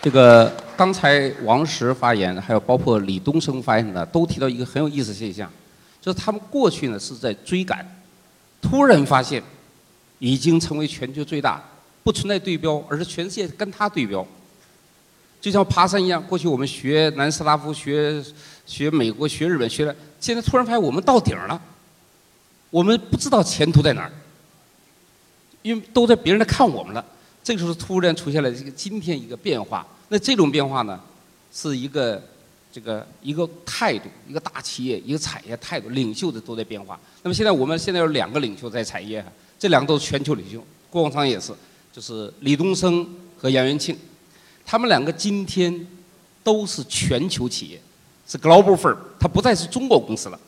这个刚才王石发言，还有包括李东生发言呢，都提到一个很有意思现象，就是他们过去呢是在追赶，突然发现已经成为全球最大，不存在对标，而是全世界跟他对标。就像爬山一样，过去我们学南斯拉夫、学学美国、学日本，学了，现在突然发现我们到顶了，我们不知道前途在哪儿，因为都在别人在看我们了。这个时候突然出现了这个今天一个变化，那这种变化呢，是一个这个一个态度，一个大企业一个产业态度，领袖的都在变化。那么现在我们现在有两个领袖在产业，这两个都是全球领袖，郭广昌也是，就是李东生和杨元庆，他们两个今天都是全球企业，是 global firm，它不再是中国公司了，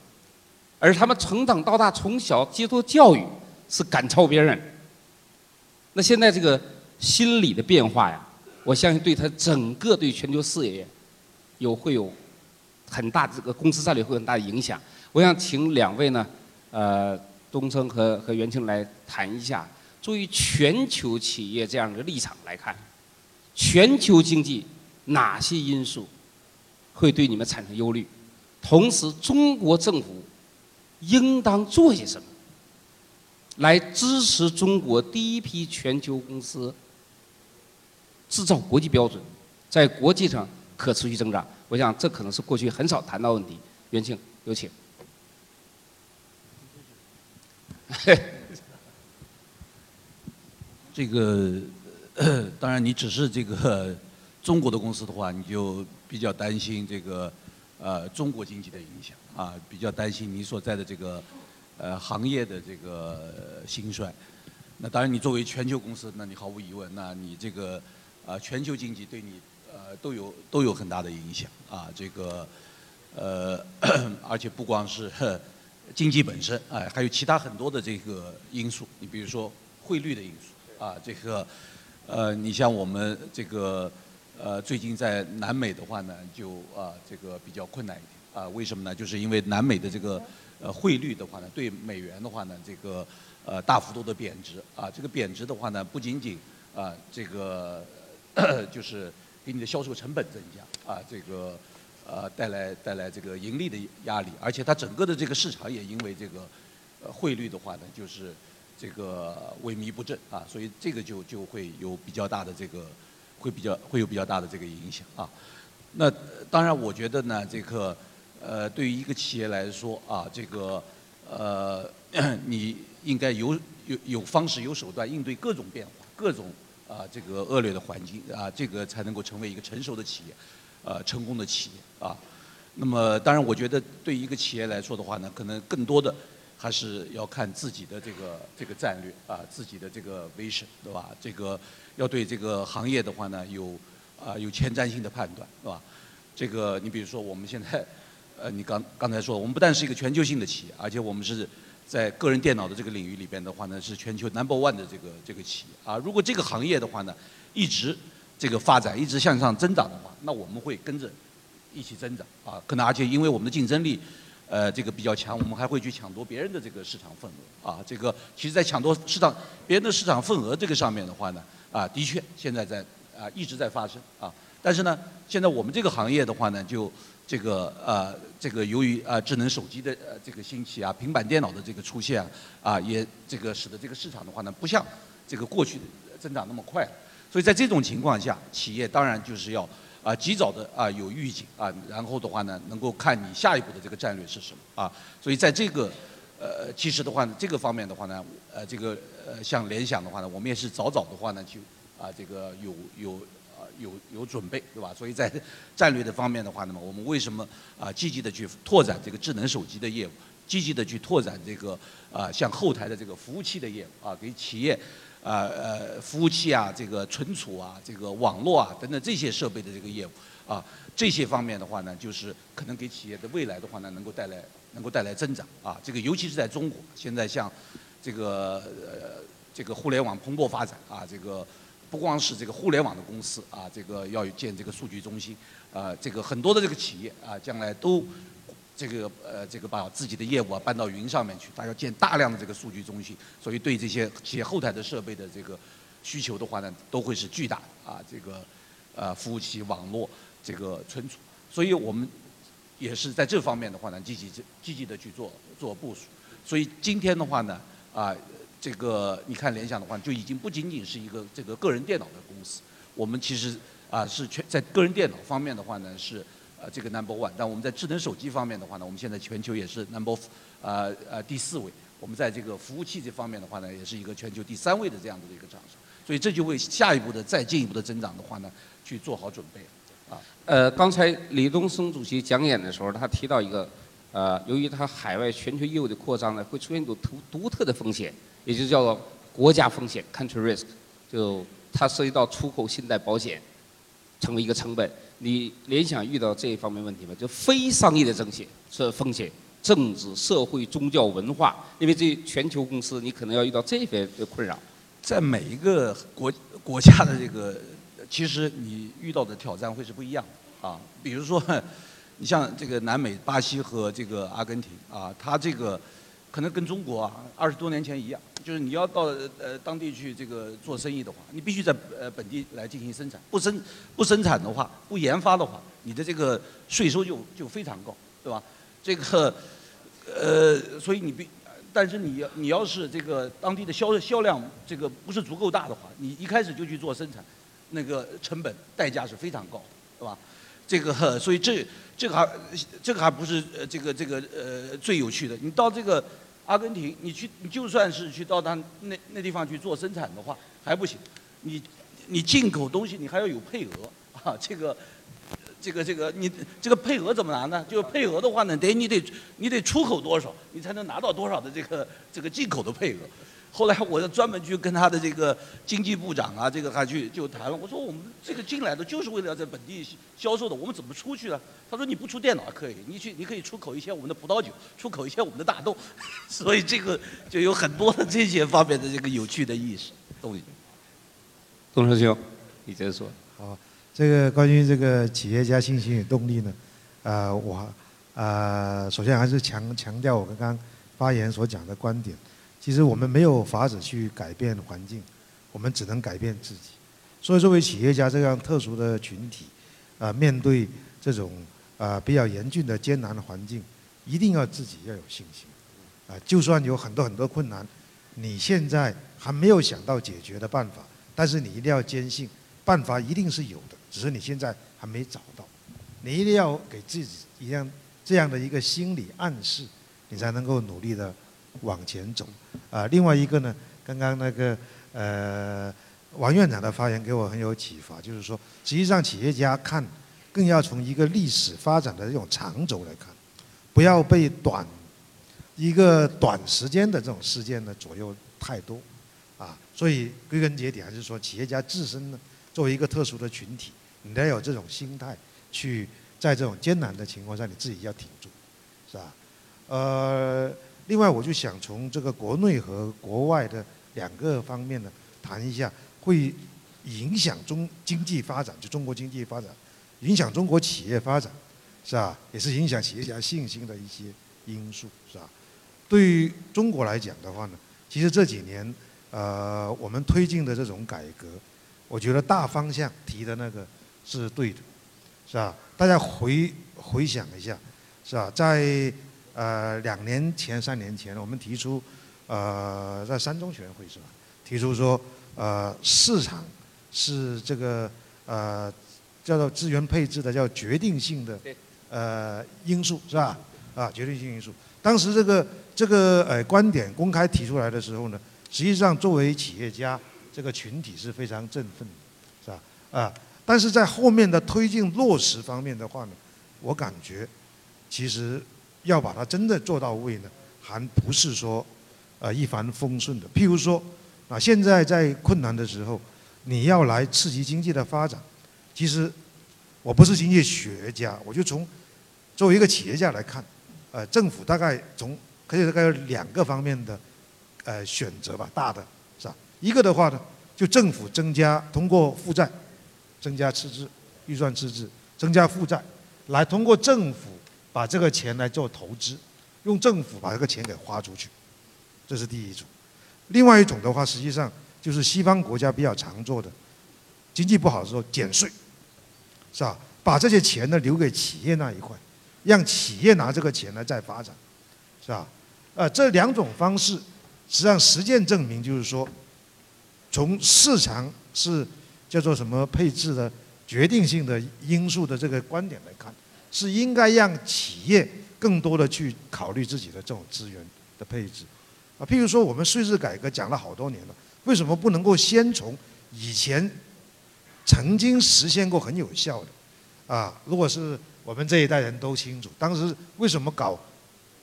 而他们成长到大，从小接受教育是赶超别人。那现在这个。心理的变化呀，我相信对他整个对全球事业有会有很大这个公司战略会有很大的影响。我想请两位呢，呃，东升和和袁庆来谈一下，作为全球企业这样的立场来看，全球经济哪些因素会对你们产生忧虑？同时，中国政府应当做些什么来支持中国第一批全球公司？制造国际标准，在国际上可持续增长，我想这可能是过去很少谈到问题。袁庆，有请。这个 当然，你只是这个中国的公司的话，你就比较担心这个呃中国经济的影响啊，比较担心你所在的这个呃行业的这个兴衰。那当然，你作为全球公司，那你毫无疑问，那你这个。啊，全球经济对你呃都有都有很大的影响啊，这个呃，而且不光是经济本身，哎，还有其他很多的这个因素。你比如说汇率的因素啊，这个呃，你像我们这个呃，最近在南美的话呢，就啊这个比较困难一点啊。为什么呢？就是因为南美的这个呃汇率的话呢，对美元的话呢，这个呃大幅度的贬值啊。这个贬值的话呢，不仅仅啊这个。就是给你的销售成本增加啊，这个呃带来带来这个盈利的压力，而且它整个的这个市场也因为这个汇率的话呢，就是这个萎靡不振啊，所以这个就就会有比较大的这个会比较会有比较大的这个影响啊。那当然，我觉得呢，这个呃对于一个企业来说啊，这个呃 你应该有有有方式有手段应对各种变化，各种。啊，这个恶劣的环境啊，这个才能够成为一个成熟的企业，呃，成功的企业啊。那么，当然，我觉得对一个企业来说的话呢，可能更多的还是要看自己的这个这个战略啊，自己的这个 vision，对吧？这个要对这个行业的话呢，有啊有前瞻性的判断，是吧？这个你比如说我们现在，呃，你刚刚才说，我们不但是一个全球性的企业，而且我们是。在个人电脑的这个领域里边的话呢，是全球 number one 的这个这个企业啊。如果这个行业的话呢，一直这个发展，一直向上增长的话，那我们会跟着一起增长啊。可能而且因为我们的竞争力，呃，这个比较强，我们还会去抢夺别人的这个市场份额啊。这个其实，在抢夺市场别人的市场份额这个上面的话呢，啊，的确现在在啊一直在发生啊。但是呢，现在我们这个行业的话呢，就这个呃，这个由于啊智能手机的呃这个兴起啊，平板电脑的这个出现啊，啊也这个使得这个市场的话呢，不像这个过去增长那么快。所以在这种情况下，企业当然就是要啊及早的啊有预警啊，然后的话呢，能够看你下一步的这个战略是什么啊。所以在这个呃其实的话呢，这个方面的话呢，呃这个呃像联想的话呢，我们也是早早的话呢就啊这个有有。有有准备，对吧？所以在 战略的方面的话，那么我们为什么啊积极的去拓展这个智能手机的业务，积极的去拓展这个啊像后台的这个服务器的业务啊，给企业啊呃服务器啊这个存储啊这个网络啊等等这些设备的这个业务啊这些方面的话呢，就是可能给企业的未来的话呢，能够带来能够带来增长啊。这个尤其是在中国，现在像这个呃这个互联网蓬勃发展啊，这个。不光是这个互联网的公司啊，这个要建这个数据中心，啊，这个很多的这个企业啊，将来都这个呃这个把自己的业务啊搬到云上面去，它要建大量的这个数据中心，所以对这些企业后台的设备的这个需求的话呢，都会是巨大的啊，这个呃服务器网络这个存储，所以我们也是在这方面的话呢，积极积极的去做做部署。所以今天的话呢，啊，这个你看联想的话，就已经不仅仅是一个这个个人电脑的公司，我们其实啊是全在个人电脑方面的话呢是呃这个 number one，但我们在智能手机方面的话呢，我们现在全球也是 number 呃呃第四位。我们在这个服务器这方面的话呢，也是一个全球第三位的这样子的一个厂商，所以这就为下一步的再进一步的增长的话呢，去做好准备。啊，呃，刚才李东生主席讲演的时候，他提到一个，呃，由于他海外全球业务的扩张呢，会出现一种独独特的风险，也就叫做国家风险 （country risk），就它涉及到出口信贷保险，成为一个成本。你联想遇到这一方面问题吗？就非商业的风险是风险。政治、社会、宗教、文化，因为这全球公司，你可能要遇到这些的困扰。在每一个国国家的这个，其实你遇到的挑战会是不一样的啊。比如说，你像这个南美巴西和这个阿根廷啊，它这个可能跟中国啊二十多年前一样，就是你要到呃当地去这个做生意的话，你必须在呃本地来进行生产，不生不生产的话，不研发的话，你的这个税收就就非常高，对吧？这个，呃，所以你必，但是你要你要是这个当地的销销量这个不是足够大的话，你一开始就去做生产，那个成本代价是非常高，对吧？这个，所以这这个还这个还不是呃这个这个呃最有趣的。你到这个阿根廷，你去你就算是去到他那那地方去做生产的话还不行，你你进口东西你还要有配额 啊，这个。这个这个你这个配额怎么拿呢？就是配额的话呢，得你得你得出口多少，你才能拿到多少的这个这个进口的配额。后来我专门去跟他的这个经济部长啊，这个还去就谈了。我说我们这个进来的就是为了要在本地销售的，我们怎么出去呢？他说你不出电脑可以，你去你可以出口一些我们的葡萄酒，出口一些我们的大豆。所以这个就有很多的这些方面的这个有趣的意识东西。董师兄，你接着说。好。这个关于这个企业家信心与动力呢，呃，我呃首先还是强强调我刚刚发言所讲的观点。其实我们没有法子去改变环境，我们只能改变自己。所以作为企业家这样特殊的群体，啊，面对这种啊比较严峻的艰难的环境，一定要自己要有信心。啊，就算有很多很多困难，你现在还没有想到解决的办法，但是你一定要坚信，办法一定是有的。只是你现在还没找到，你一定要给自己一样这样的一个心理暗示，你才能够努力的往前走。啊，另外一个呢，刚刚那个呃王院长的发言给我很有启发，就是说，实际上企业家看更要从一个历史发展的这种长轴来看，不要被短一个短时间的这种事件呢左右太多，啊，所以归根结底还是说企业家自身呢作为一个特殊的群体。你得有这种心态，去在这种艰难的情况下，你自己要挺住，是吧？呃，另外我就想从这个国内和国外的两个方面呢谈一下，会影响中经济发展，就中国经济发展，影响中国企业发展，是吧？也是影响企业家信心的一些因素，是吧？对于中国来讲的话呢，其实这几年呃我们推进的这种改革，我觉得大方向提的那个。是对的，是吧？大家回回想一下，是吧？在呃两年前、三年前，我们提出，呃，在三中全会是吧？提出说，呃，市场是这个呃叫做资源配置的叫决定性的呃因素是吧？啊，决定性因素。当时这个这个呃观点公开提出来的时候呢，实际上作为企业家这个群体是非常振奋的，是吧？啊。但是在后面的推进落实方面的话呢，我感觉，其实要把它真的做到位呢，还不是说，呃一帆风顺的。譬如说，啊现在在困难的时候，你要来刺激经济的发展，其实我不是经济学家，我就从作为一个企业家来看，呃政府大概从可以大概有两个方面的呃选择吧，大的是吧？一个的话呢，就政府增加通过负债。增加赤字，预算赤字，增加负债，来通过政府把这个钱来做投资，用政府把这个钱给花出去，这是第一种。另外一种的话，实际上就是西方国家比较常做的，经济不好的时候减税，是吧？把这些钱呢留给企业那一块，让企业拿这个钱呢再发展，是吧？呃，这两种方式，实际上实践证明就是说，从市场是叫做什么配置的决定性的因素的这个观点来看，是应该让企业更多的去考虑自己的这种资源的配置，啊，譬如说我们税制改革讲了好多年了，为什么不能够先从以前曾经实现过很有效的，啊，如果是我们这一代人都清楚，当时为什么搞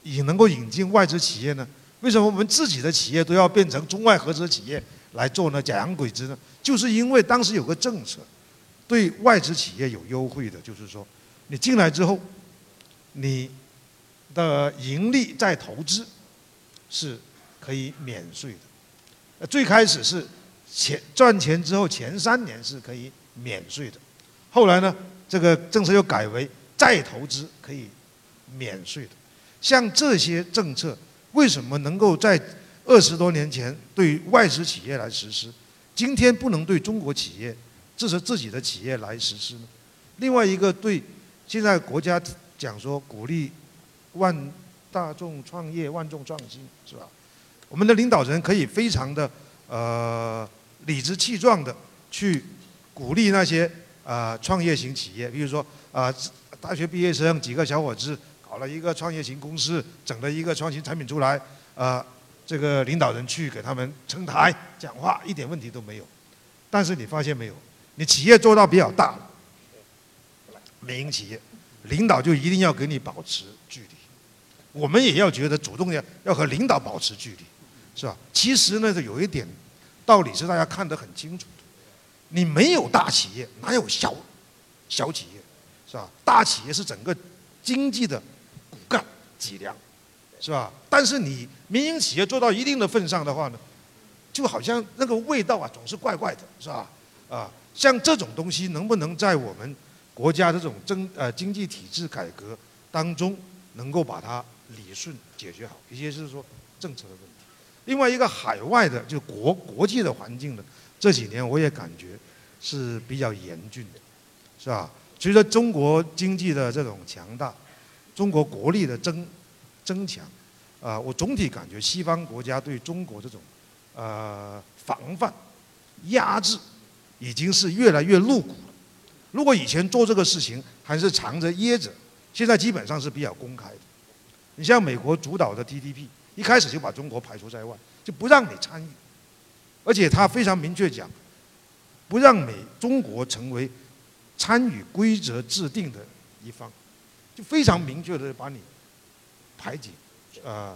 引能够引进外资企业呢？为什么我们自己的企业都要变成中外合资企业来做呢？假洋鬼子呢？就是因为当时有个政策，对外资企业有优惠的，就是说，你进来之后，你的盈利再投资是可以免税的。最开始是钱赚钱之后前三年是可以免税的，后来呢，这个政策又改为再投资可以免税的。像这些政策，为什么能够在二十多年前对外资企业来实施，今天不能对中国企业，这是自己的企业来实施呢？另外一个对现在国家讲说鼓励万大众创业、万众创新，是吧？我们的领导人可以非常的呃理直气壮的去鼓励那些啊创业型企业，比如说啊大学毕业生几个小伙子。搞了一个创业型公司，整了一个创新产品出来，呃，这个领导人去给他们撑台讲话，一点问题都没有。但是你发现没有，你企业做到比较大，民营企业，领导就一定要给你保持距离。我们也要觉得主动要要和领导保持距离，是吧？其实呢，有一点道理是大家看得很清楚的，你没有大企业，哪有小小企业，是吧？大企业是整个经济的骨。干脊梁，是吧？但是你民营企业做到一定的份上的话呢，就好像那个味道啊，总是怪怪的，是吧？啊，像这种东西能不能在我们国家这种政呃经济体制改革当中，能够把它理顺解决好？一些是说政策的问题。另外一个海外的，就国国际的环境呢，这几年我也感觉是比较严峻的，是吧？随着中国经济的这种强大。中国国力的增增强，啊，我总体感觉西方国家对中国这种呃防范、压制，已经是越来越露骨。如果以前做这个事情还是藏着掖着，现在基本上是比较公开的。你像美国主导的 TTP，一开始就把中国排除在外，就不让你参与，而且他非常明确讲，不让美中国成为参与规则制定的一方。就非常明确的把你排挤，呃，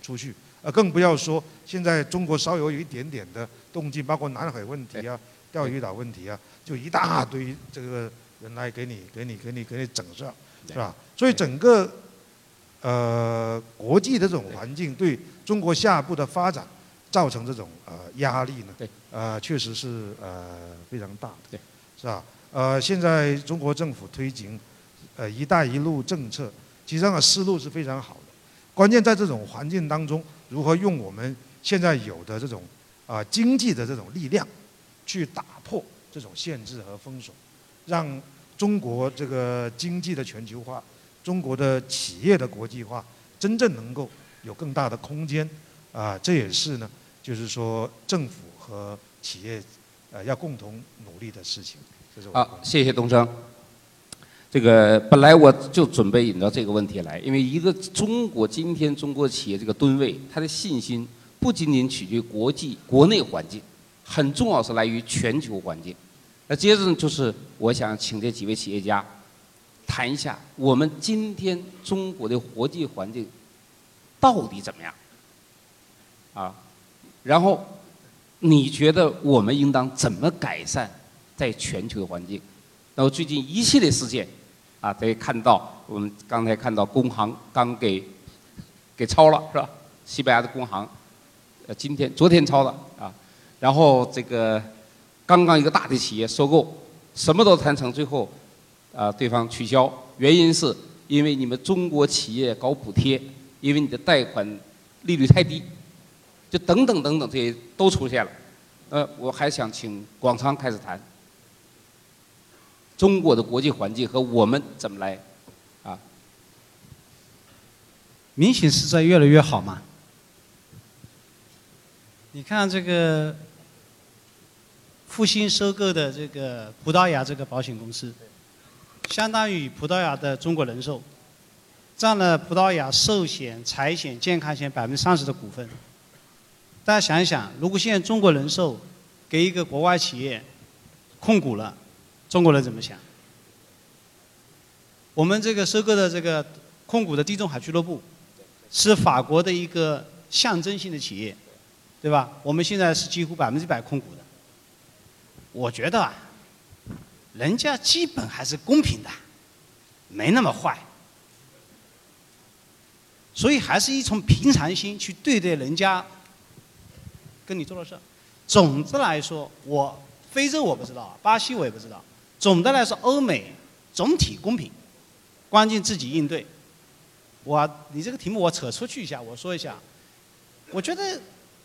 出去，呃，更不要说现在中国稍有有一点点的动静，包括南海问题啊、钓鱼岛问题啊，就一大堆这个人来给你、给你、给你、给你整上，是吧？所以整个呃国际的这种环境对中国下一步的发展造成这种呃压力呢，呃，确实是呃非常大的，是吧？呃，现在中国政府推行。呃，“一带一路”政策，其实上的思路是非常好的。关键在这种环境当中，如何用我们现在有的这种啊经济的这种力量，去打破这种限制和封锁，让中国这个经济的全球化、中国的企业的国际化，真正能够有更大的空间啊！这也是呢，就是说政府和企业呃要共同努力的事情。好，谢谢东升。这个本来我就准备引到这个问题来，因为一个中国今天中国企业这个吨位，它的信心不仅仅取决于国际国内环境，很重要是来于全球环境。那接着呢就是我想请这几位企业家谈一下，我们今天中国的国际环境到底怎么样？啊，然后你觉得我们应当怎么改善在全球的环境？那么最近一系列事件。啊，可以看到，我们刚才看到工行刚给给抄了，是吧？西班牙的工行，呃，今天、昨天抄的啊。然后这个刚刚一个大的企业收购，什么都谈成，最后啊，对方取消，原因是因为你们中国企业搞补贴，因为你的贷款利率太低，就等等等等，这些都出现了。呃，我还想请广昌开始谈。中国的国际环境和我们怎么来啊？明显是在越来越好嘛。你看这个复兴收购的这个葡萄牙这个保险公司，相当于葡萄牙的中国人寿，占了葡萄牙寿险、财险、健康险百分之三十的股份。大家想一想，如果现在中国人寿给一个国外企业控股了，中国人怎么想？我们这个收购的这个控股的地中海俱乐部，是法国的一个象征性的企业。对吧？我们现在是几乎百分之百控股的。我觉得啊，人家基本还是公平的，没那么坏。所以还是一从平常心去对待人家跟你做的事。总的来说，我非洲我不知道，巴西我也不知道。总的来说，欧美总体公平，关键自己应对。我你这个题目我扯出去一下，我说一下，我觉得。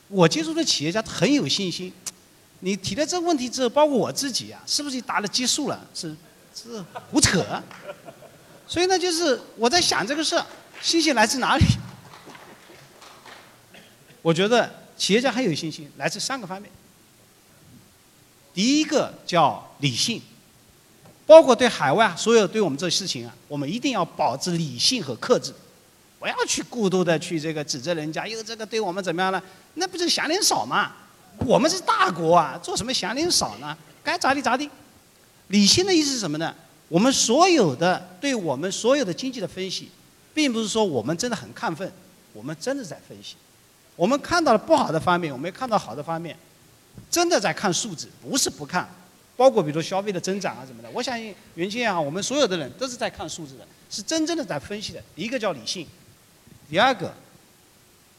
我接触的企业家很有信心，你提了这个问题之后，包括我自己啊，是不是答了结束了？是是胡扯。所以呢，就是我在想这个事，信心来自哪里？我觉得企业家很有信心，来自三个方面。第一个叫理性，包括对海外所有对我们这事情啊，我们一定要保持理性和克制。不要去过度的去这个指责人家，因为这个对我们怎么样呢？那不是祥林嫂吗？我们是大国啊，做什么祥林嫂呢？该咋地咋地。理性的意思是什么呢？我们所有的对我们所有的经济的分析，并不是说我们真的很亢奋，我们真的在分析。我们看到了不好的方面，我们也看到好的方面，真的在看数字，不是不看。包括比如消费的增长啊什么的，我相信袁先啊，我们所有的人都是在看数字的，是真正的在分析的。一个叫理性。第二个，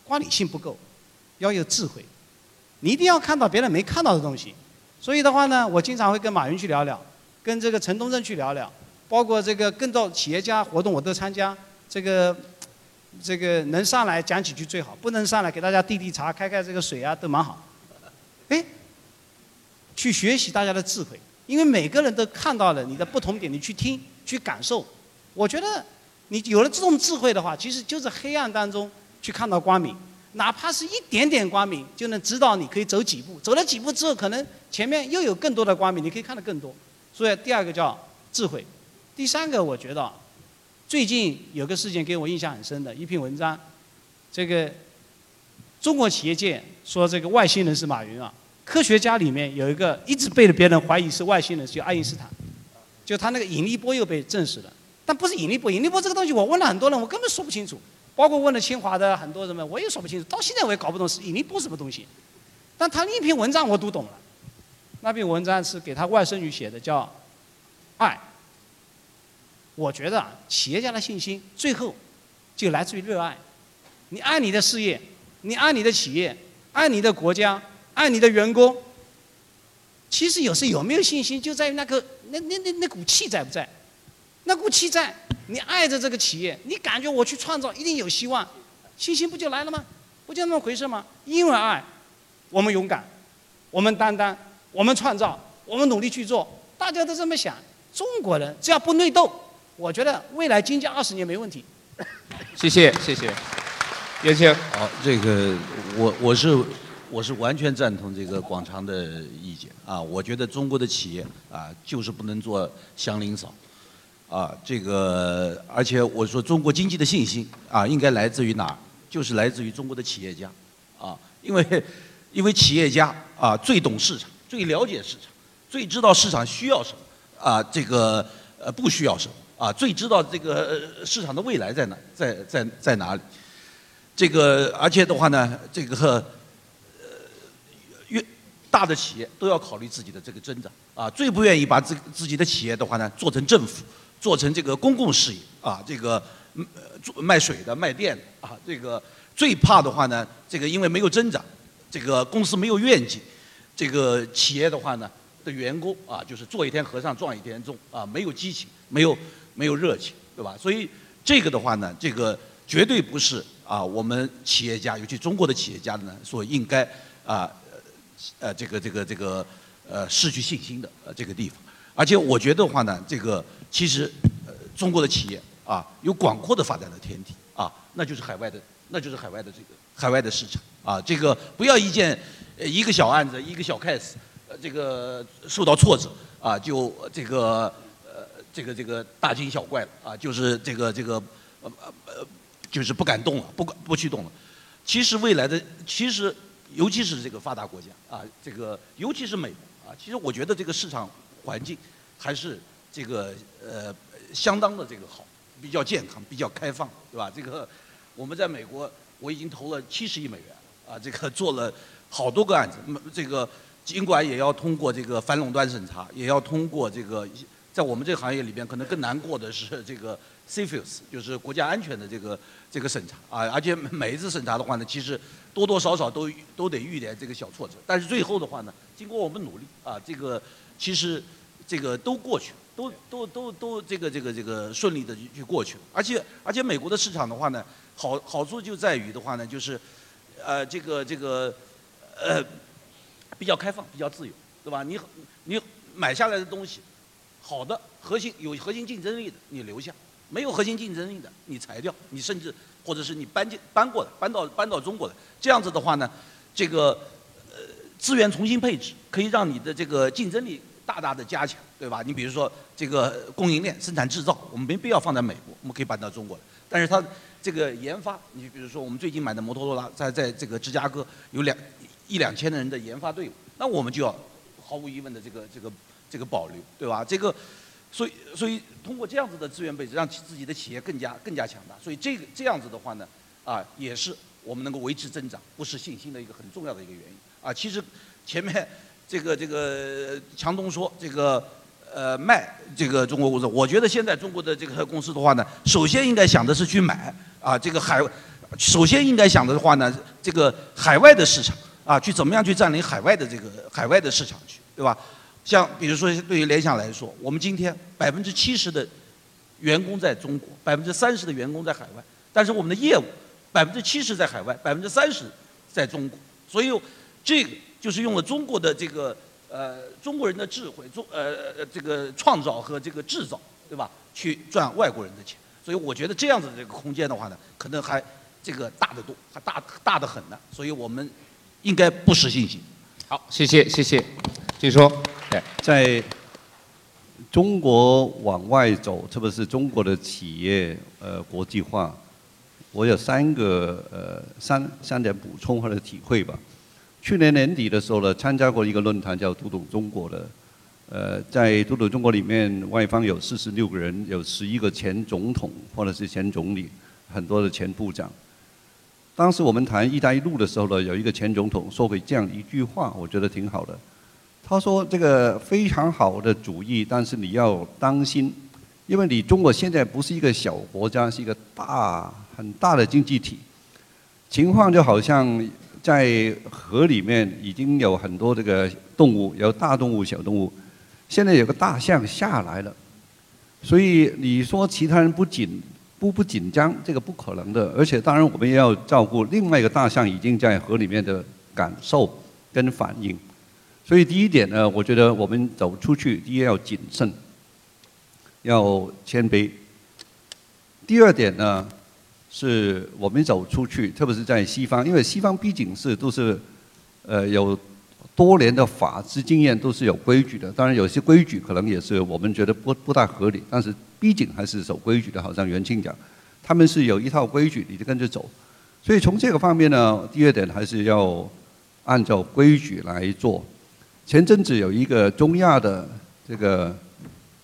光理性不够，要有智慧。你一定要看到别人没看到的东西。所以的话呢，我经常会跟马云去聊聊，跟这个陈东正去聊聊，包括这个更多企业家活动我都参加。这个这个能上来讲几句最好，不能上来给大家递递茶、开开这个水啊，都蛮好。哎，去学习大家的智慧，因为每个人都看到了你的不同点，你去听、去感受。我觉得。你有了这种智慧的话，其实就是黑暗当中去看到光明，哪怕是一点点光明，就能指导你可以走几步。走了几步之后，可能前面又有更多的光明，你可以看得更多。所以第二个叫智慧，第三个我觉得，最近有个事件给我印象很深的一篇文章，这个中国企业界说这个外星人是马云啊，科学家里面有一个一直被别人怀疑是外星人，是爱因斯坦，就他那个引力波又被证实了。但不是引力波，引力波这个东西我问了很多人，我根本说不清楚。包括问了清华的很多人们，我也说不清楚。到现在我也搞不懂是引力波什么东西。但他那篇文章我读懂了，那篇文章是给他外甥女写的，叫《爱》。我觉得啊企业家的信心最后就来自于热爱。你爱你的事业，你爱你的企业，爱你的国家，爱你的员工。其实有时有没有信心，就在于那个那那那那股气在不在。那股气在，你爱着这个企业，你感觉我去创造一定有希望，信心不就来了吗？不就那么回事吗？因为爱，我们勇敢，我们担当，我们创造，我们努力去做，大家都这么想。中国人只要不内斗，我觉得未来经济二十年没问题。谢谢谢谢，袁清。好，这个我我是我是完全赞同这个广昌的意见啊，我觉得中国的企业啊就是不能做祥林嫂。啊，这个，而且我说中国经济的信心啊，应该来自于哪儿？就是来自于中国的企业家，啊，因为，因为企业家啊最懂市场，最了解市场，最知道市场需要什么，啊，这个呃不需要什么，啊，最知道这个市场的未来在哪，在在在哪里？这个，而且的话呢，这个呃越大的企业都要考虑自己的这个增长，啊，最不愿意把自自己的企业的话呢做成政府。做成这个公共事业啊，这个做卖水的、卖电的啊，这个最怕的话呢，这个因为没有增长，这个公司没有愿景，这个企业的话呢的员工啊，就是做一天和尚撞一天钟啊，没有激情，没有没有热情，对吧？所以这个的话呢，这个绝对不是啊，我们企业家，尤其中国的企业家呢，所应该啊呃这个这个这个呃失去信心的呃这个地方。而且我觉得话呢，这个其实呃中国的企业啊有广阔的发展的天地啊，那就是海外的，那就是海外的这个海外的市场啊，这个不要一件呃一个小案子一个小 case，呃这个受到挫折啊就这个呃这个这个大惊小怪了啊，就是这个这个呃呃就是不敢动了，不敢不去动了。其实未来的其实尤其是这个发达国家啊，这个尤其是美国啊，其实我觉得这个市场。环境还是这个呃相当的这个好，比较健康，比较开放，对吧？这个我们在美国，我已经投了七十亿美元啊，这个做了好多个案子，这个尽管也要通过这个反垄断审查，也要通过这个在我们这个行业里边可能更难过的是这个 CFIUS，就是国家安全的这个这个审查啊，而且每一次审查的话呢，其实多多少少都都得遇点这个小挫折，但是最后的话呢，经过我们努力啊，这个。其实，这个都过去了，都都都都这个这个这个顺利的去过去了。而且而且美国的市场的话呢，好好处就在于的话呢，就是，呃，这个这个，呃，比较开放，比较自由，对吧？你你买下来的东西，好的核心有核心竞争力的，你留下；没有核心竞争力的，你裁掉。你甚至或者是你搬进搬过来，搬到搬到中国来。这样子的话呢，这个呃。资源重新配置，可以让你的这个竞争力大大的加强，对吧？你比如说这个供应链、生产制造，我们没必要放在美国，我们可以搬到中国来。但是它这个研发，你比如说我们最近买的摩托罗拉，在在这个芝加哥有两一两千人的研发队伍，那我们就要毫无疑问的这个这个这个保留，对吧？这个所以所以通过这样子的资源配置，让自己的企业更加更加强大。所以这个这样子的话呢，啊，也是我们能够维持增长、不失信心的一个很重要的一个原因。啊，其实前面这个这个强东说这个呃卖这个中国公司，我觉得现在中国的这个公司的话呢，首先应该想的是去买啊，这个海首先应该想的话呢，这个海外的市场啊，去怎么样去占领海外的这个海外的市场去，对吧？像比如说对于联想来说，我们今天百分之七十的员工在中国，百分之三十的员工在海外，但是我们的业务百分之七十在海外，百分之三十在中国，所以。这个就是用了中国的这个呃中国人的智慧，中呃呃这个创造和这个制造，对吧？去赚外国人的钱，所以我觉得这样子的这个空间的话呢，可能还这个大得多，还大大得很呢。所以我们应该不失信心。好，谢谢谢谢，继续说。在中国往外走，特别是中国的企业呃国际化，我有三个呃三三点补充或者体会吧。去年年底的时候呢，参加过一个论坛叫“读懂中国”的，呃，在“读懂中国”里面，外方有四十六个人，有十一个前总统或者是前总理，很多的前部长。当时我们谈“一带一路”的时候呢，有一个前总统说过这样一句话，我觉得挺好的。他说：“这个非常好的主意，但是你要当心，因为你中国现在不是一个小国家，是一个大很大的经济体，情况就好像。”在河里面已经有很多这个动物，有大动物、小动物。现在有个大象下来了，所以你说其他人不紧不不紧张，这个不可能的。而且当然我们也要照顾另外一个大象已经在河里面的感受跟反应。所以第一点呢，我觉得我们走出去，第一要谨慎，要谦卑。第二点呢？是我们走出去，特别是在西方，因为西方毕竟是都是，呃，有多年的法治经验，都是有规矩的。当然，有些规矩可能也是我们觉得不不太合理，但是毕竟还是守规矩的。好像袁庆讲，他们是有一套规矩，你就跟着走。所以从这个方面呢，第二点还是要按照规矩来做。前阵子有一个中亚的这个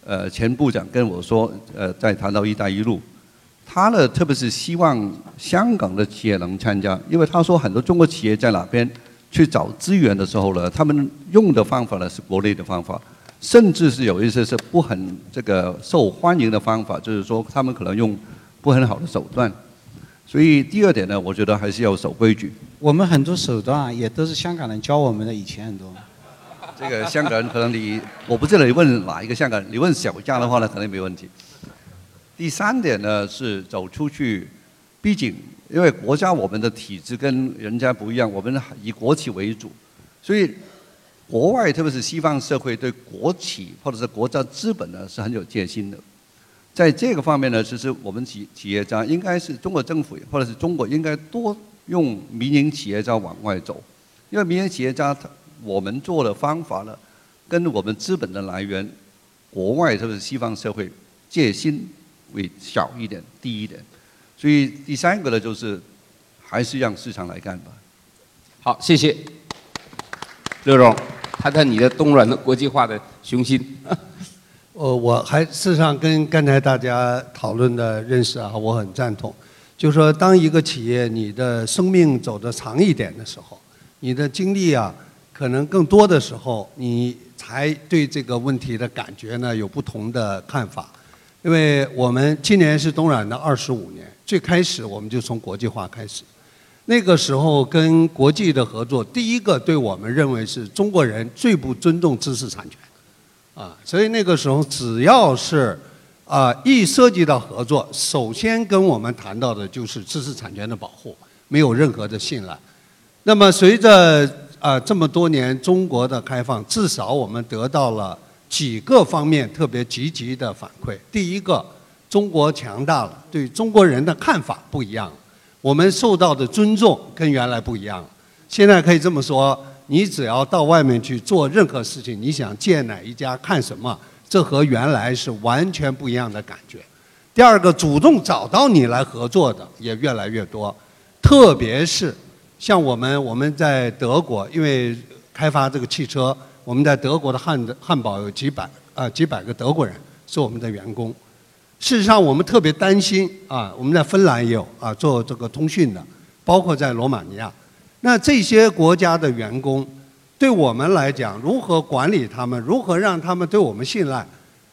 呃前部长跟我说，呃，在谈到“一带一路”。他呢，特别是希望香港的企业能参加，因为他说很多中国企业在哪边去找资源的时候呢，他们用的方法呢是国内的方法，甚至是有一些是不很这个受欢迎的方法，就是说他们可能用不很好的手段。所以第二点呢，我觉得还是要守规矩。我们很多手段也都是香港人教我们的，以前很多。这个香港人可能你我不知道你问哪一个香港人，你问小家的话呢，可能没问题。第三点呢是走出去，毕竟因为国家我们的体制跟人家不一样，我们以国企为主，所以国外特别是西方社会对国企或者是国家资本呢是很有戒心的。在这个方面呢，其实我们企企业家应该是中国政府或者是中国应该多用民营企业家往外走，因为民营企业家他我们做的方法呢，跟我们资本的来源，国外特别是西方社会戒心会小一点、低一点。所以第三个呢，就是还是让市场来干吧。好，谢谢刘总，谈谈你的东软的国际化的雄心。呃，我还事实上跟刚才大家讨论的认识啊，我很赞同。就是说，当一个企业你的生命走得长一点的时候，你的经历啊，可能更多的时候，你才对这个问题的感觉呢有不同的看法。因为我们今年是东软的二十五年，最开始我们就从国际化开始。那个时候跟国际的合作，第一个对我们认为是中国人最不尊重知识产权。啊，所以那个时候只要是啊一涉及到合作，首先跟我们谈到的就是知识产权的保护，没有任何的信赖。那么随着啊这么多年中国的开放，至少我们得到了几个方面特别积极的反馈。第一个，中国强大了，对中国人的看法不一样了，我们受到的尊重跟原来不一样了。现在可以这么说。你只要到外面去做任何事情，你想见哪一家看什么，这和原来是完全不一样的感觉。第二个，主动找到你来合作的也越来越多，特别是像我们我们在德国，因为开发这个汽车，我们在德国的汉汉堡有几百啊几百个德国人是我们的员工。事实上，我们特别担心啊，我们在芬兰也有啊做这个通讯的，包括在罗马尼亚。那这些国家的员工，对我们来讲，如何管理他们，如何让他们对我们信赖？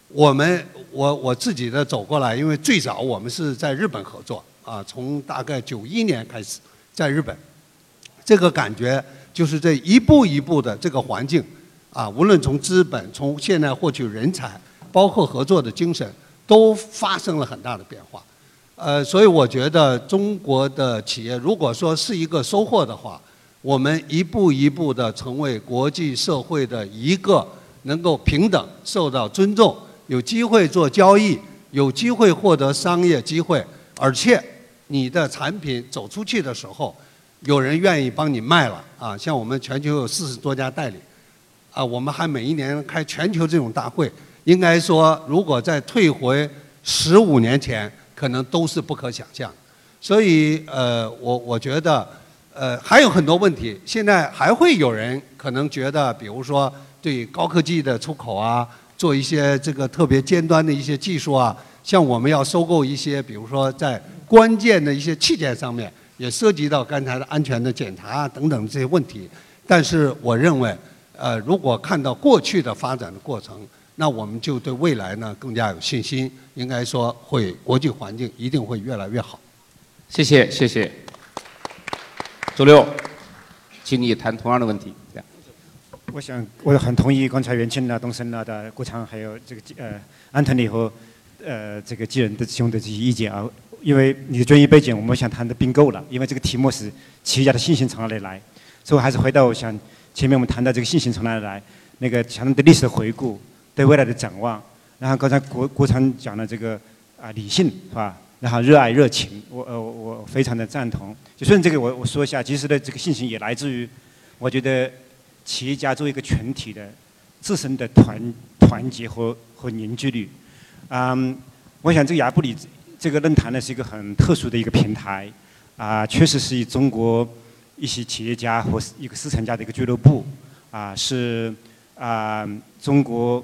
我们，我我自己的走过来，因为最早我们是在日本合作啊，从大概九一年开始在日本，这个感觉就是这一步一步的这个环境啊，无论从资本，从现在获取人才，包括合作的精神，都发生了很大的变化。呃，所以我觉得中国的企业如果说是一个收获的话，我们一步一步的成为国际社会的一个能够平等、受到尊重、有机会做交易、有机会获得商业机会，而且你的产品走出去的时候，有人愿意帮你卖了啊！像我们全球有四十多家代理，啊，我们还每一年开全球这种大会。应该说，如果再退回十五年前。可能都是不可想象，所以呃，我我觉得呃还有很多问题。现在还会有人可能觉得，比如说对高科技的出口啊，做一些这个特别尖端的一些技术啊，像我们要收购一些，比如说在关键的一些器件上面，也涉及到刚才的安全的检查啊等等这些问题。但是我认为，呃，如果看到过去的发展的过程。那我们就对未来呢更加有信心，应该说会国际环境一定会越来越好。谢谢谢谢。周六，请你谈同样的问题。我想我很同意刚才袁庆啊、东升啊的郭昌还有这个呃安藤里和呃这个纪仁的兄的这些意见啊，因为你的专业背景我们想谈的并购了，因为这个题目是企业家的信心从哪里来，所以我还是回到我想前面我们谈到这个信心从哪里来，那个强的历史的回顾。对未来的展望，然后刚才国国昌讲的这个啊理性是吧？然后热爱热情，我呃我非常的赞同。就顺这个我我说一下，其实的这个信心也来自于，我觉得企业家作为一个群体的自身的团团结和和凝聚力。嗯，我想这个亚布里这个论坛呢是一个很特殊的一个平台，啊，确实是以中国一些企业家和一个思想家的一个俱乐部，啊是啊中国。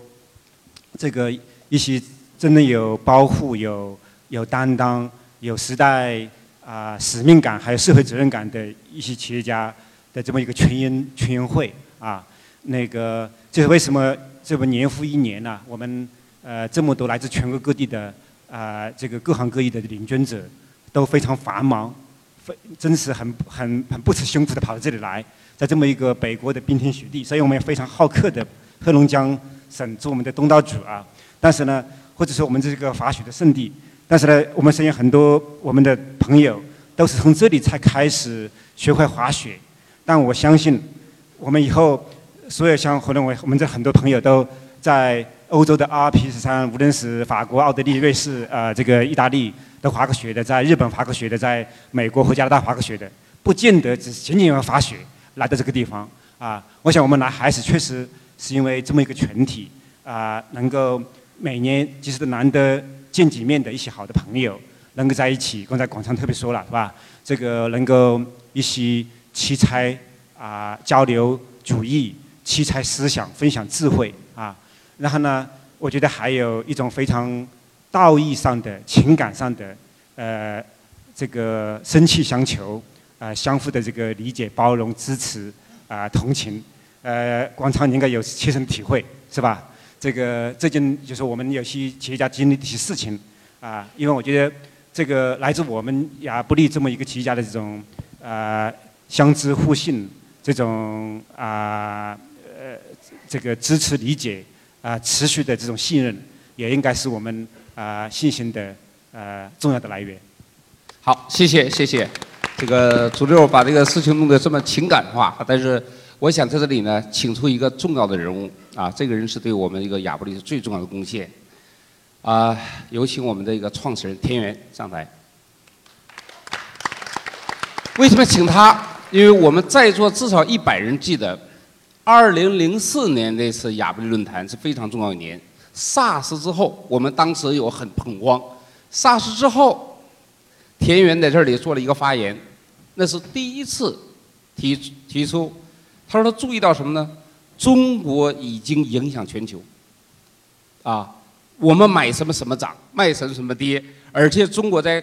这个一些真的有包袱、有有担当、有时代啊使命感，还有社会责任感的一些企业家的这么一个群英群英会啊，那个这是为什么这么年复一年呢？我们呃这么多来自全国各地的啊这个各行各业的领军者都非常繁忙，非真是很很很不辞辛苦的跑到这里来，在这么一个北国的冰天雪地，所以我们也非常好客的黑龙江。省做我们的东道主啊，但是呢，或者说我们这是个滑雪的圣地，但是呢，我们身边很多我们的朋友都是从这里才开始学会滑雪。但我相信，我们以后所有像可能我我们这很多朋友都在欧洲的 RP 上，无论是法国、奥地利、瑞士，呃，这个意大利都滑过雪的，在日本滑过雪的，在美国和加拿大滑过雪的，不见得只仅仅要滑雪来到这个地方啊。我想我们来还是确实是因为这么一个群体啊，能够每年即使难得见几面的一些好的朋友，能够在一起。刚才广昌特别说了，是吧？这个能够一起奇才啊交流主义。奇才思想，分享智慧！然后呢，我觉得还有一种非常道义上的、情感上的，呃，这个生气相求，啊，相互的这个理解、包容、支持啊，同情。呃，广场应该有切身体会，是吧？这个这件就是我们有些企业家经历的一些事情啊，因为我觉得这个来自我们亚布力这么一个企业家的这种啊相知互信，这种啊。呃这个支持理解啊，持续的这种信任，也应该是我们啊信心的呃重要的来源。好，谢谢谢谢，这个朱六把这个事情弄得这么情感化，但是我想在这里呢，请出一个重要的人物啊，这个人是对我们一个亚布力最重要的贡献啊，有请我们的一个创始人田园上台。为什么请他？因为我们在座至少一百人记得。二零零四年那次亚布力论坛是非常重要一年。SARS 之后，我们当时有很恐慌。SARS 之后，田园在这里做了一个发言，那是第一次提提出，他说他注意到什么呢？中国已经影响全球。啊，我们买什么什么涨，卖什么什么跌，而且中国在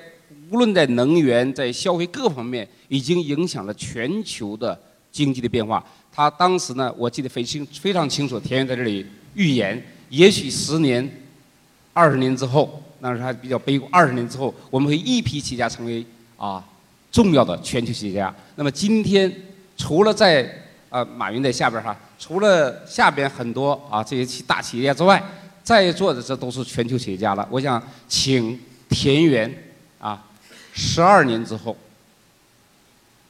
无论在能源、在消费各方面，已经影响了全球的经济的变化。他当时呢，我记得非清非常清楚。田园在这里预言，也许十年、二十年之后，那时候还比较悲观。二十年之后，我们会一批企业家成为啊重要的全球企业家。那么今天，除了在啊马云在下边哈，除了下边很多啊这些大企业家之外，在座的这都是全球企业家了。我想请田园啊，十二年之后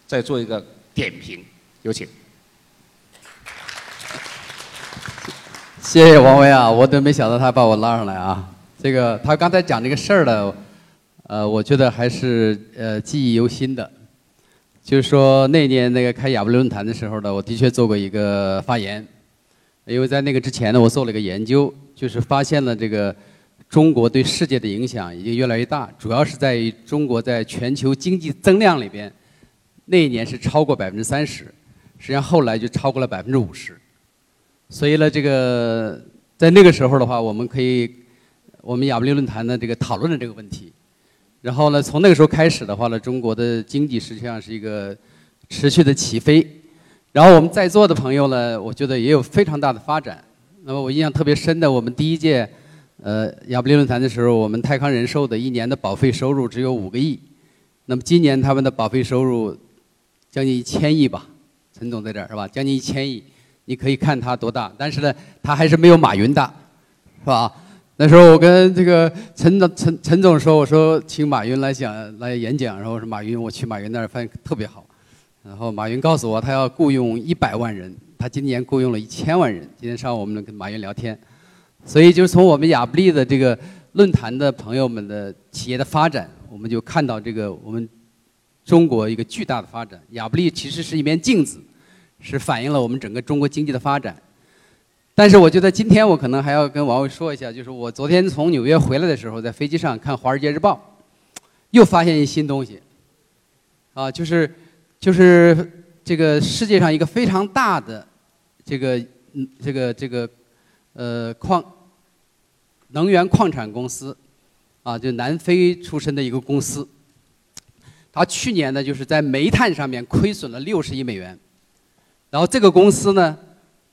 再做一个点评，有请。谢谢王威啊，我都没想到他把我拉上来啊。这个他刚才讲这个事儿呢，呃，我觉得还是呃记忆犹新的。就是说那年那个开亚布力论坛的时候呢，我的确做过一个发言，因为在那个之前呢，我做了一个研究，就是发现了这个中国对世界的影响已经越来越大，主要是在于中国在全球经济增量里边，那一年是超过百分之三十，实际上后来就超过了百分之五十。所以呢，这个在那个时候的话，我们可以，我们亚布力论坛呢这个讨论了这个问题。然后呢，从那个时候开始的话呢，中国的经济实际上是一个持续的起飞。然后我们在座的朋友呢，我觉得也有非常大的发展。那么我印象特别深的，我们第一届呃亚布力论坛的时候，我们泰康人寿的一年的保费收入只有五个亿。那么今年他们的保费收入将近一千亿吧？陈总在这儿是吧？将近一千亿。你可以看他多大，但是呢，他还是没有马云大，是吧？那时候我跟这个陈总陈陈总说，我说请马云来讲来演讲，然后我说马云，我去马云那儿发现特别好。然后马云告诉我，他要雇佣一百万人，他今年雇佣了一千万人。今天上午我们跟马云聊天，所以就是从我们亚布力的这个论坛的朋友们的企业的发展，我们就看到这个我们中国一个巨大的发展。亚布力其实是一面镜子。是反映了我们整个中国经济的发展，但是我觉得今天我可能还要跟王伟说一下，就是我昨天从纽约回来的时候，在飞机上看《华尔街日报》，又发现一新东西，啊，就是就是这个世界上一个非常大的这个嗯这个这个呃矿能源矿产公司，啊，就南非出身的一个公司，它去年呢就是在煤炭上面亏损了六十亿美元。然后这个公司呢，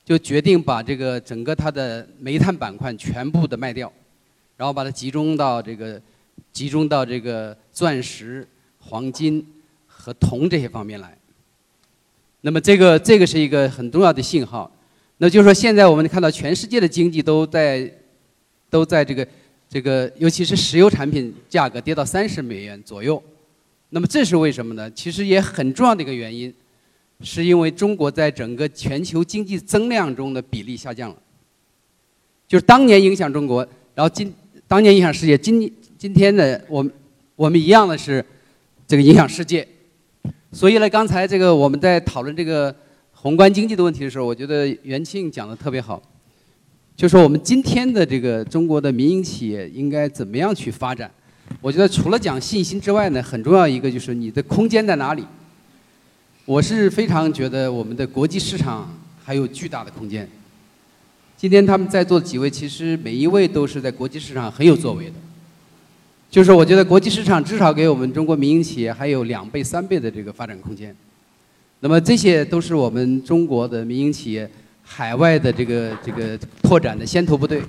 就决定把这个整个它的煤炭板块全部的卖掉，然后把它集中到这个集中到这个钻石、黄金和铜这些方面来。那么这个这个是一个很重要的信号，那就是说现在我们看到全世界的经济都在都在这个这个，尤其是石油产品价格跌到三十美元左右。那么这是为什么呢？其实也很重要的一个原因。是因为中国在整个全球经济增量中的比例下降了。就是当年影响中国，然后今当年影响世界，今今天的我们我们一样的是这个影响世界。所以呢，刚才这个我们在讨论这个宏观经济的问题的时候，我觉得袁庆讲的特别好，就说我们今天的这个中国的民营企业应该怎么样去发展。我觉得除了讲信心之外呢，很重要一个就是你的空间在哪里。我是非常觉得我们的国际市场还有巨大的空间。今天他们在座的几位，其实每一位都是在国际市场很有作为的。就是我觉得国际市场至少给我们中国民营企业还有两倍、三倍的这个发展空间。那么这些都是我们中国的民营企业海外的这个这个拓展的先头部队。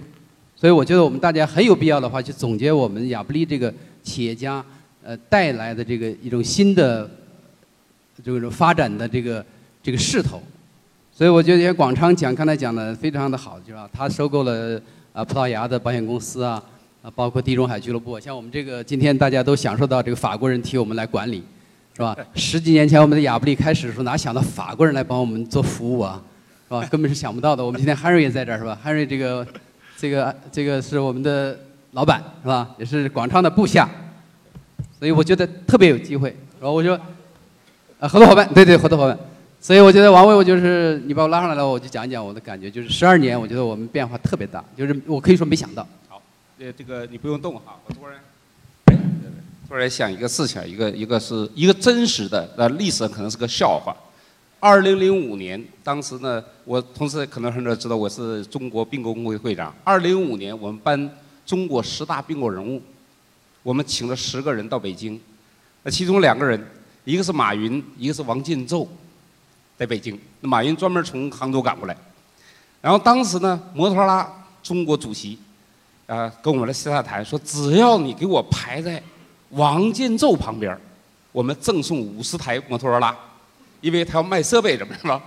所以我觉得我们大家很有必要的话，去总结我们亚布力这个企业家呃带来的这个一种新的这种发展的这个这个势头。所以我觉得广昌讲刚才讲的非常的好，就是吧？他收购了啊葡萄牙的保险公司啊。啊，包括地中海俱乐部，像我们这个今天大家都享受到这个法国人替我们来管理，是吧？十几年前我们的亚布力开始的时候，哪想到法国人来帮我们做服务啊，是吧？根本是想不到的。我们今天 Henry 也在这儿，是吧？？Henry 这个，这个这个是我们的老板，是吧？也是广昌的部下，所以我觉得特别有机会。然后我说，啊，合作伙伴，对对，合作伙伴。所以我觉得王卫，我就是你把我拉上来了，我就讲一讲我的感觉。就是十二年，我觉得我们变化特别大，就是我可以说没想到。好呃，这个你不用动哈，我突然，突然想一个事情，一个一个是一个真实的，呃，历史可能是个笑话。二零零五年，当时呢，我同时可能很多人知道我是中国并购工会会长。二零零五年，我们颁中国十大并购人物，我们请了十个人到北京，那其中两个人，一个是马云，一个是王进宙，在北京。那马云专门从杭州赶过来，然后当时呢，摩托罗拉中国主席。啊，跟我们的私下谈说，只要你给我排在王建宙旁边我们赠送五十台摩托罗拉，因为他要卖设备，怎么是吧？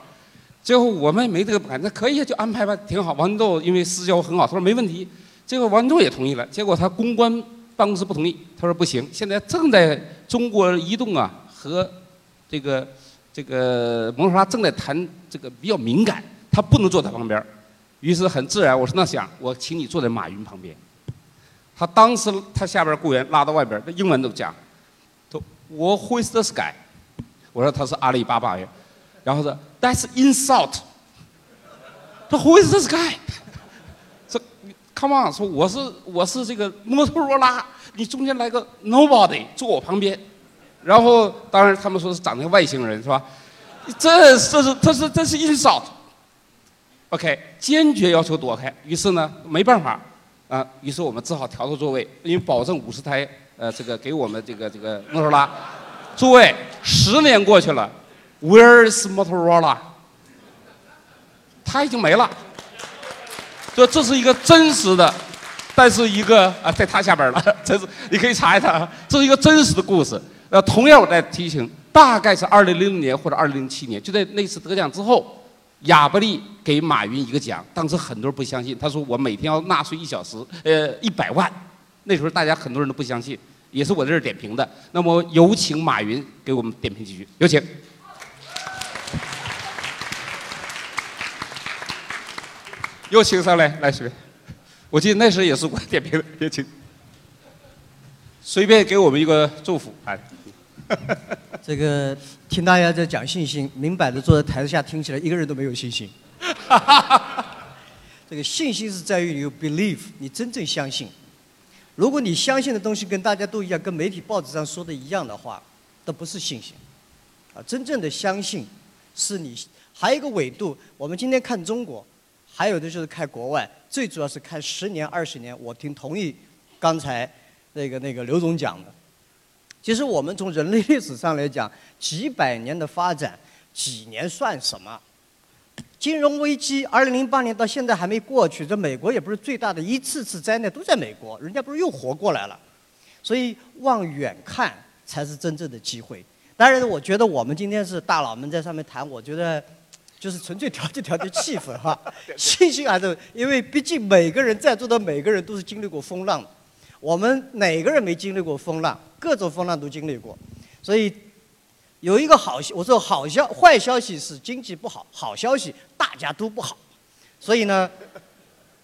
最后我们没这个本那可以就安排吧，挺好。王建宙因为私交很好，他说没问题。结果王建宙也同意了，结果他公关办公室不同意，他说不行，现在正在中国移动啊和这个这个摩托罗拉正在谈这个比较敏感，他不能坐在旁边于是很自然，我说那行我请你坐在马云旁边。他当时他下边雇员拉到外边，那英文都讲，都我 Who is this guy？我说他是阿里巴巴人，然后说 That's insult。他 Who is this guy？这 Come on，说我是我是这个摩托罗拉，你中间来个 Nobody 坐我旁边，然后当然他们说是长得外星人是吧？这这是这是这是 insult。OK，坚决要求躲开。于是呢，没办法，啊，于是我们只好调到座位，因为保证五十台，呃，这个给我们这个这个摩托罗拉诸位。十年过去了，Where is Motorola？他已经没了。这这是一个真实的，但是一个啊，在他下边了。这是你可以查一查，这是一个真实的故事。呃，同样我在提醒，大概是二零零零年或者二零零七年，就在那次得奖之后。亚布力给马云一个奖，当时很多人不相信。他说：“我每天要纳税一小时，呃，一百万。”那时候大家很多人都不相信，也是我在这儿点评的。那么有请马云给我们点评几句，有请。有请上来，来随便。我记得那时也是我点评的，有请。随便给我们一个祝福，哎。这个听大家在讲信心，明摆着坐在台子下听起来一个人都没有信心。这个信心是在于你有 believe，你真正相信。如果你相信的东西跟大家都一样，跟媒体报纸上说的一样的话，都不是信心。啊，真正的相信是你还有一个维度。我们今天看中国，还有的就是看国外，最主要是看十年、二十年。我挺同意刚才那个那个刘总讲的。其实我们从人类历史上来讲，几百年的发展，几年算什么？金融危机，二零零八年到现在还没过去，这美国也不是最大的一次次灾难都在美国，人家不是又活过来了？所以往远看才是真正的机会。当然，我觉得我们今天是大佬们在上面谈，我觉得就是纯粹调节调节气氛哈。信心还是因为毕竟每个人在座的每个人都是经历过风浪的。我们哪个人没经历过风浪？各种风浪都经历过，所以有一个好，我说好消，坏消息是经济不好，好消息大家都不好，所以呢，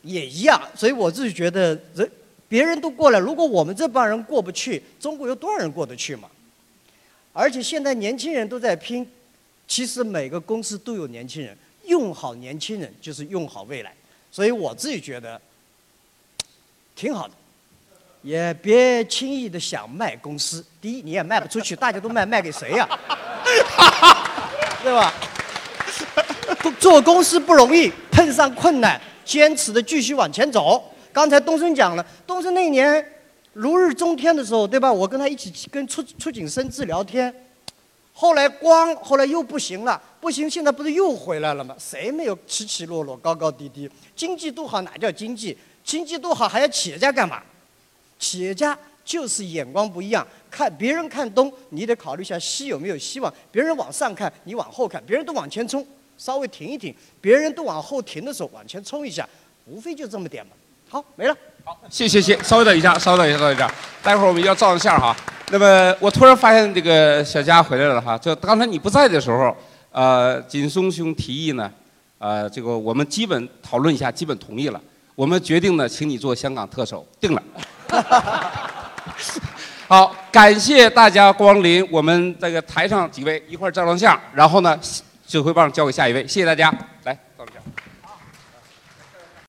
也一样。所以我自己觉得，人别人都过来，如果我们这帮人过不去，中国有多少人过得去嘛？而且现在年轻人都在拼，其实每个公司都有年轻人，用好年轻人就是用好未来。所以我自己觉得挺好的，也别轻易的想卖公司。第一，你也卖不出去，大家都卖，卖给谁呀、对吧？做公司不容易，碰上困难，坚持的继续往前走。刚才东升讲了，东升那年如日中天的时候，对吧？我跟他一起跟出出景生志聊天，后来光后来又不行了，不行，现在不是又回来了吗？谁没有起起落落、高高低低？经济多好哪叫经济？经济多好还要企业家干嘛？企业家就是眼光不一样，看别人看东，你得考虑一下西有没有希望。别人往上看，你往后看；别人都往前冲，稍微停一停；别人都往后停的时候，往前冲一下，无非就这么点嘛。好，没了。好谢谢谢，稍微等一下，稍微等一下，稍微等一下，待会儿我们要照张相哈。那么我突然发现这个小佳回来了哈，就刚才你不在的时候，呃，锦松兄提议呢，呃，这个我们基本讨论一下，基本同意了。我们决定呢，请你做香港特首，定了。好，感谢大家光临，我们这个台上几位一块照张相，然后呢，指挥棒交给下一位，谢谢大家，来。